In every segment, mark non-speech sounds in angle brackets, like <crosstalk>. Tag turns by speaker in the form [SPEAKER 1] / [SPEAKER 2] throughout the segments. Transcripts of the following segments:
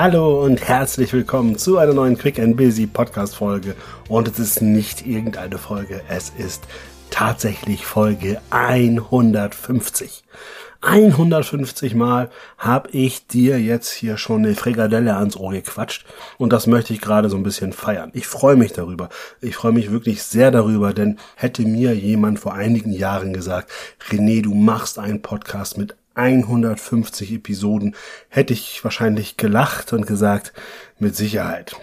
[SPEAKER 1] Hallo und herzlich willkommen zu einer neuen Quick and Busy Podcast Folge. Und es ist nicht irgendeine Folge, es ist tatsächlich Folge 150. 150 Mal habe ich dir jetzt hier schon eine Frikadelle ans Ohr gequatscht und das möchte ich gerade so ein bisschen feiern. Ich freue mich darüber. Ich freue mich wirklich sehr darüber, denn hätte mir jemand vor einigen Jahren gesagt, René, du machst einen Podcast mit 150 Episoden, hätte ich wahrscheinlich gelacht und gesagt, mit Sicherheit.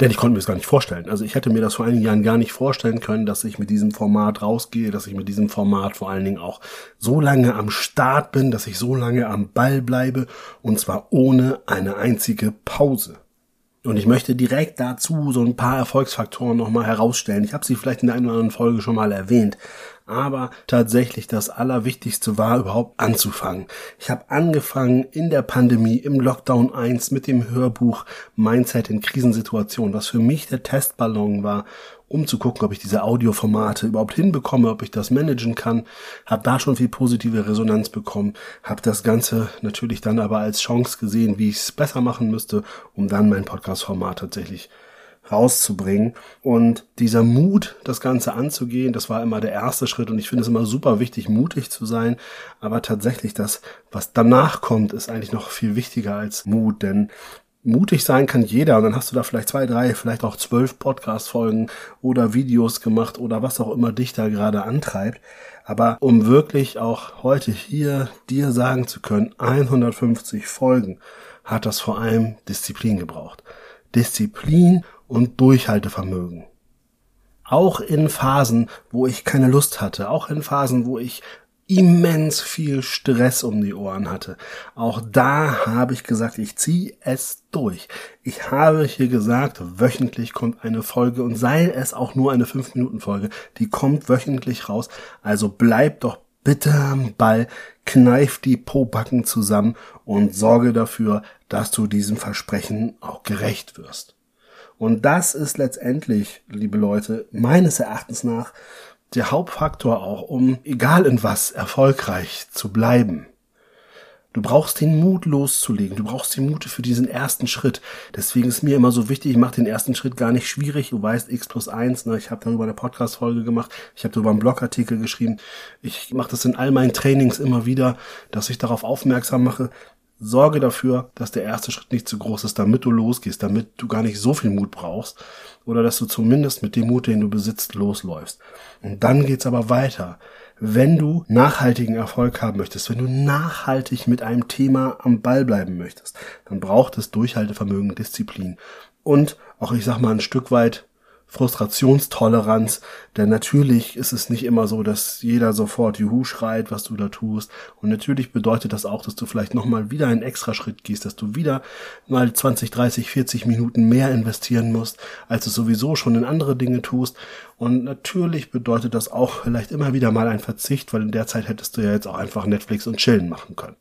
[SPEAKER 1] Denn ich konnte mir das gar nicht vorstellen. Also ich hätte mir das vor einigen Jahren gar nicht vorstellen können, dass ich mit diesem Format rausgehe, dass ich mit diesem Format vor allen Dingen auch so lange am Start bin, dass ich so lange am Ball bleibe und zwar ohne eine einzige Pause. Und ich möchte direkt dazu so ein paar Erfolgsfaktoren nochmal herausstellen. Ich habe sie vielleicht in der einen oder anderen Folge schon mal erwähnt aber tatsächlich das Allerwichtigste war überhaupt anzufangen. Ich habe angefangen in der Pandemie, im Lockdown 1 mit dem Hörbuch Mindset in Krisensituationen, was für mich der Testballon war, um zu gucken, ob ich diese Audioformate überhaupt hinbekomme, ob ich das managen kann. Habe da schon viel positive Resonanz bekommen, habe das Ganze natürlich dann aber als Chance gesehen, wie ich es besser machen müsste, um dann mein Podcast-Format tatsächlich rauszubringen. Und dieser Mut, das Ganze anzugehen, das war immer der erste Schritt. Und ich finde es immer super wichtig, mutig zu sein. Aber tatsächlich das, was danach kommt, ist eigentlich noch viel wichtiger als Mut. Denn mutig sein kann jeder und dann hast du da vielleicht zwei, drei, vielleicht auch zwölf Podcast-Folgen oder Videos gemacht oder was auch immer dich da gerade antreibt. Aber um wirklich auch heute hier dir sagen zu können, 150 Folgen hat das vor allem Disziplin gebraucht. Disziplin und Durchhaltevermögen. Auch in Phasen, wo ich keine Lust hatte, auch in Phasen, wo ich immens viel Stress um die Ohren hatte. Auch da habe ich gesagt, ich ziehe es durch. Ich habe hier gesagt, wöchentlich kommt eine Folge und sei es auch nur eine 5-Minuten-Folge, die kommt wöchentlich raus. Also bleib doch bitte am Ball, kneif die Pobacken zusammen und sorge dafür, dass du diesem Versprechen auch gerecht wirst. Und das ist letztendlich, liebe Leute, meines Erachtens nach der Hauptfaktor auch, um egal in was erfolgreich zu bleiben. Du brauchst den Mut loszulegen. Du brauchst den Mut für diesen ersten Schritt. Deswegen ist mir immer so wichtig, ich mache den ersten Schritt gar nicht schwierig. Du weißt, X plus eins. Ne? ich habe darüber eine Podcast-Folge gemacht, ich habe darüber einen Blogartikel geschrieben. Ich mache das in all meinen Trainings immer wieder, dass ich darauf aufmerksam mache, Sorge dafür, dass der erste Schritt nicht zu groß ist, damit du losgehst, damit du gar nicht so viel Mut brauchst oder dass du zumindest mit dem Mut, den du besitzt, losläufst. Und dann geht's aber weiter. Wenn du nachhaltigen Erfolg haben möchtest, wenn du nachhaltig mit einem Thema am Ball bleiben möchtest, dann braucht es Durchhaltevermögen, Disziplin und auch, ich sag mal, ein Stück weit Frustrationstoleranz, denn natürlich ist es nicht immer so, dass jeder sofort Juhu schreit, was du da tust. Und natürlich bedeutet das auch, dass du vielleicht nochmal wieder einen extra Schritt gehst, dass du wieder mal 20, 30, 40 Minuten mehr investieren musst, als du sowieso schon in andere Dinge tust. Und natürlich bedeutet das auch vielleicht immer wieder mal ein Verzicht, weil in der Zeit hättest du ja jetzt auch einfach Netflix und Chillen machen können.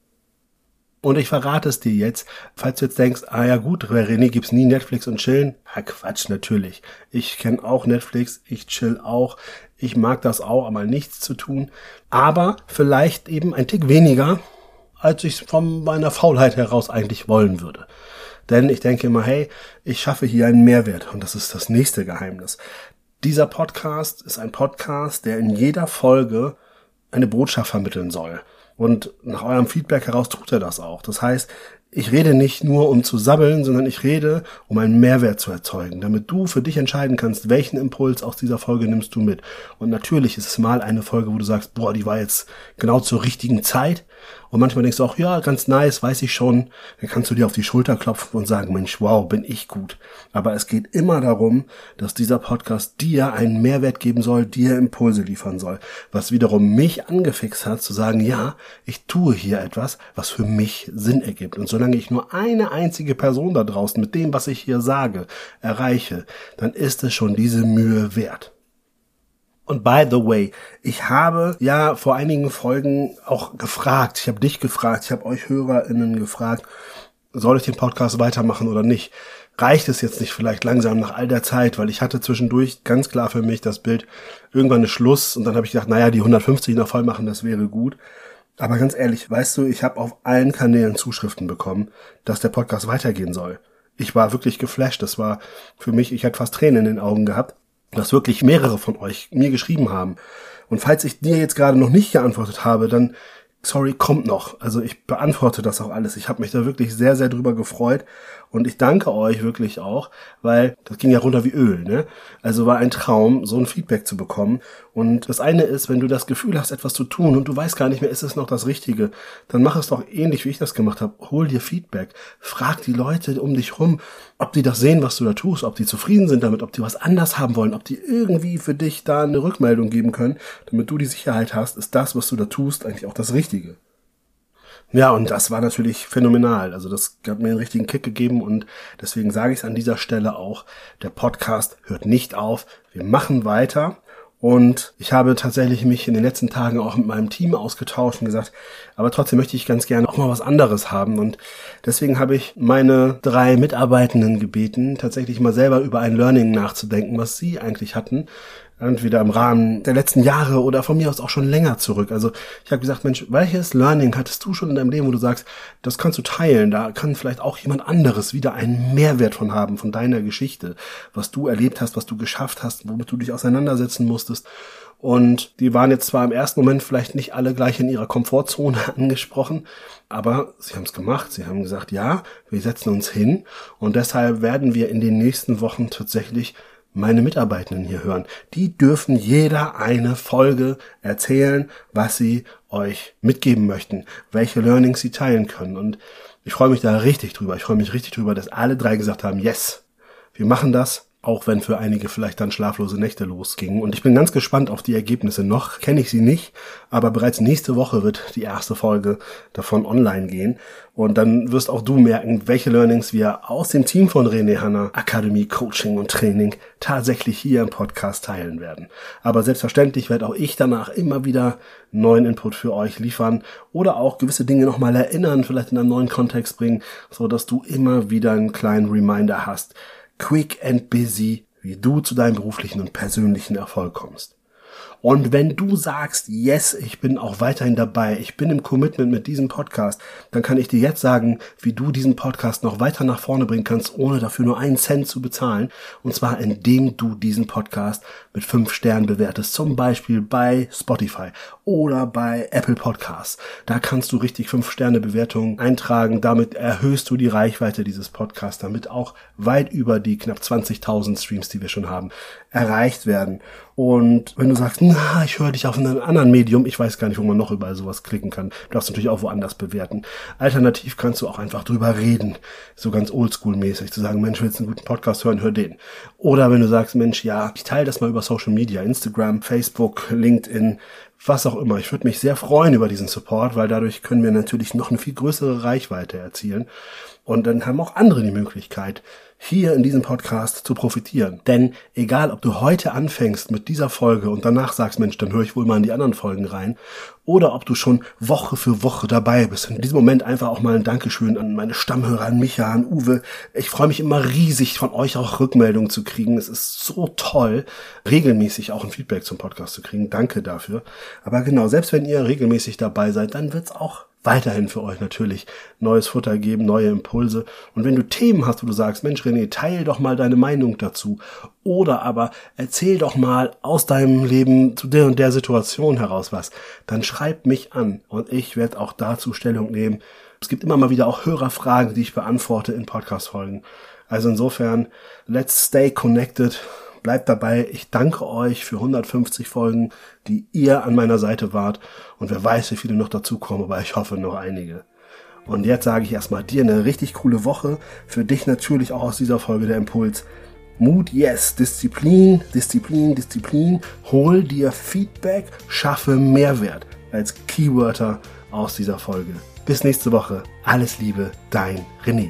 [SPEAKER 1] Und ich verrate es dir jetzt, falls du jetzt denkst, ah ja gut, bei René gibt's nie Netflix und Chillen. Ja, Quatsch, natürlich. Ich kenne auch Netflix, ich chill auch. Ich mag das auch, aber nichts zu tun. Aber vielleicht eben ein Tick weniger, als ich von meiner Faulheit heraus eigentlich wollen würde. Denn ich denke immer, hey, ich schaffe hier einen Mehrwert und das ist das nächste Geheimnis. Dieser Podcast ist ein Podcast, der in jeder Folge eine Botschaft vermitteln soll. Und nach eurem Feedback heraus tut er das auch. Das heißt, ich rede nicht nur um zu sabbeln, sondern ich rede, um einen Mehrwert zu erzeugen, damit du für dich entscheiden kannst, welchen Impuls aus dieser Folge nimmst du mit. Und natürlich ist es mal eine Folge, wo du sagst, boah, die war jetzt genau zur richtigen Zeit. Und manchmal denkst du auch, ja, ganz nice, weiß ich schon. Dann kannst du dir auf die Schulter klopfen und sagen, Mensch, wow, bin ich gut. Aber es geht immer darum, dass dieser Podcast dir einen Mehrwert geben soll, dir Impulse liefern soll. Was wiederum mich angefixt hat, zu sagen, ja, ich tue hier etwas, was für mich Sinn ergibt. Und solange ich nur eine einzige Person da draußen mit dem, was ich hier sage, erreiche, dann ist es schon diese Mühe wert. Und by the way, ich habe ja vor einigen Folgen auch gefragt, ich habe dich gefragt, ich habe euch HörerInnen gefragt, soll ich den Podcast weitermachen oder nicht? Reicht es jetzt nicht vielleicht langsam nach all der Zeit, weil ich hatte zwischendurch ganz klar für mich das Bild, irgendwann ist Schluss und dann habe ich gedacht, naja, die 150 noch voll machen, das wäre gut. Aber ganz ehrlich, weißt du, ich habe auf allen Kanälen Zuschriften bekommen, dass der Podcast weitergehen soll. ich war wirklich geflasht. Das war für mich, ich hatte fast Tränen in den Augen gehabt, dass wirklich mehrere von euch mir geschrieben haben. Und falls ich dir jetzt gerade noch nicht geantwortet habe, dann sorry, kommt noch. Also ich beantworte das auch alles. Ich habe mich da wirklich sehr, sehr drüber gefreut und ich danke euch wirklich auch, weil das ging ja runter wie Öl. Ne? Also war ein Traum, so ein Feedback zu bekommen. Und das eine ist, wenn du das Gefühl hast, etwas zu tun und du weißt gar nicht mehr, ist es noch das Richtige, dann mach es doch ähnlich, wie ich das gemacht habe. Hol dir Feedback. Frag die Leute um dich rum, ob die das sehen, was du da tust, ob die zufrieden sind damit, ob die was anders haben wollen, ob die irgendwie für dich da eine Rückmeldung geben können, damit du die Sicherheit hast, ist das, was du da tust, eigentlich auch das Richtige. Ja, und das war natürlich phänomenal. Also das hat mir einen richtigen Kick gegeben und deswegen sage ich es an dieser Stelle auch, der Podcast hört nicht auf. Wir machen weiter. Und ich habe tatsächlich mich in den letzten Tagen auch mit meinem Team ausgetauscht und gesagt, aber trotzdem möchte ich ganz gerne auch mal was anderes haben. Und deswegen habe ich meine drei Mitarbeitenden gebeten, tatsächlich mal selber über ein Learning nachzudenken, was sie eigentlich hatten entweder im Rahmen der letzten Jahre oder von mir aus auch schon länger zurück. Also ich habe gesagt, Mensch, welches Learning hattest du schon in deinem Leben, wo du sagst, das kannst du teilen, da kann vielleicht auch jemand anderes wieder einen Mehrwert von haben, von deiner Geschichte, was du erlebt hast, was du geschafft hast, womit du dich auseinandersetzen musstest. Und die waren jetzt zwar im ersten Moment vielleicht nicht alle gleich in ihrer Komfortzone <laughs> angesprochen, aber sie haben es gemacht. Sie haben gesagt, ja, wir setzen uns hin und deshalb werden wir in den nächsten Wochen tatsächlich meine Mitarbeitenden hier hören. Die dürfen jeder eine Folge erzählen, was sie euch mitgeben möchten, welche Learnings sie teilen können. Und ich freue mich da richtig drüber. Ich freue mich richtig drüber, dass alle drei gesagt haben, yes, wir machen das auch wenn für einige vielleicht dann schlaflose Nächte losgingen. Und ich bin ganz gespannt auf die Ergebnisse. Noch kenne ich sie nicht, aber bereits nächste Woche wird die erste Folge davon online gehen. Und dann wirst auch du merken, welche Learnings wir aus dem Team von René Hanna Akademie Coaching und Training tatsächlich hier im Podcast teilen werden. Aber selbstverständlich werde auch ich danach immer wieder neuen Input für euch liefern oder auch gewisse Dinge nochmal erinnern, vielleicht in einen neuen Kontext bringen, so dass du immer wieder einen kleinen Reminder hast, quick and busy, wie du zu deinem beruflichen und persönlichen Erfolg kommst. Und wenn du sagst, yes, ich bin auch weiterhin dabei, ich bin im Commitment mit diesem Podcast, dann kann ich dir jetzt sagen, wie du diesen Podcast noch weiter nach vorne bringen kannst, ohne dafür nur einen Cent zu bezahlen. Und zwar, indem du diesen Podcast mit fünf Sternen bewertest. Zum Beispiel bei Spotify oder bei Apple Podcasts. Da kannst du richtig fünf Sterne Bewertungen eintragen. Damit erhöhst du die Reichweite dieses Podcasts, damit auch weit über die knapp 20.000 Streams, die wir schon haben, erreicht werden. Und wenn du sagst, na, ich höre dich auf einem anderen Medium, ich weiß gar nicht, wo man noch überall sowas klicken kann. Du darfst natürlich auch woanders bewerten. Alternativ kannst du auch einfach drüber reden, so ganz oldschool-mäßig, zu sagen, Mensch, willst du einen guten Podcast hören, hör den. Oder wenn du sagst, Mensch, ja, ich teile das mal über Social Media, Instagram, Facebook, LinkedIn, was auch immer. Ich würde mich sehr freuen über diesen Support, weil dadurch können wir natürlich noch eine viel größere Reichweite erzielen. Und dann haben auch andere die Möglichkeit, hier in diesem Podcast zu profitieren. Denn egal, ob du heute anfängst mit dieser Folge und danach sagst, Mensch, dann höre ich wohl mal in die anderen Folgen rein, oder ob du schon Woche für Woche dabei bist. In diesem Moment einfach auch mal ein Dankeschön an meine Stammhörer, an Micha, an Uwe. Ich freue mich immer riesig, von euch auch Rückmeldungen zu kriegen. Es ist so toll, regelmäßig auch ein Feedback zum Podcast zu kriegen. Danke dafür. Aber genau, selbst wenn ihr regelmäßig dabei seid, dann wird's auch weiterhin für euch natürlich neues Futter geben, neue Impulse. Und wenn du Themen hast, wo du sagst, Mensch René, teil doch mal deine Meinung dazu. Oder aber erzähl doch mal aus deinem Leben zu der und der Situation heraus was. Dann schreib mich an und ich werde auch dazu Stellung nehmen. Es gibt immer mal wieder auch Hörerfragen, die ich beantworte in Podcast-Folgen. Also insofern, let's stay connected Bleibt dabei. Ich danke euch für 150 Folgen, die ihr an meiner Seite wart. Und wer weiß, wie viele noch dazukommen, aber ich hoffe noch einige. Und jetzt sage ich erstmal dir eine richtig coole Woche. Für dich natürlich auch aus dieser Folge der Impuls. Mut, yes. Disziplin, Disziplin, Disziplin. Hol dir Feedback, schaffe Mehrwert als Keywörter aus dieser Folge. Bis nächste Woche. Alles Liebe, dein René.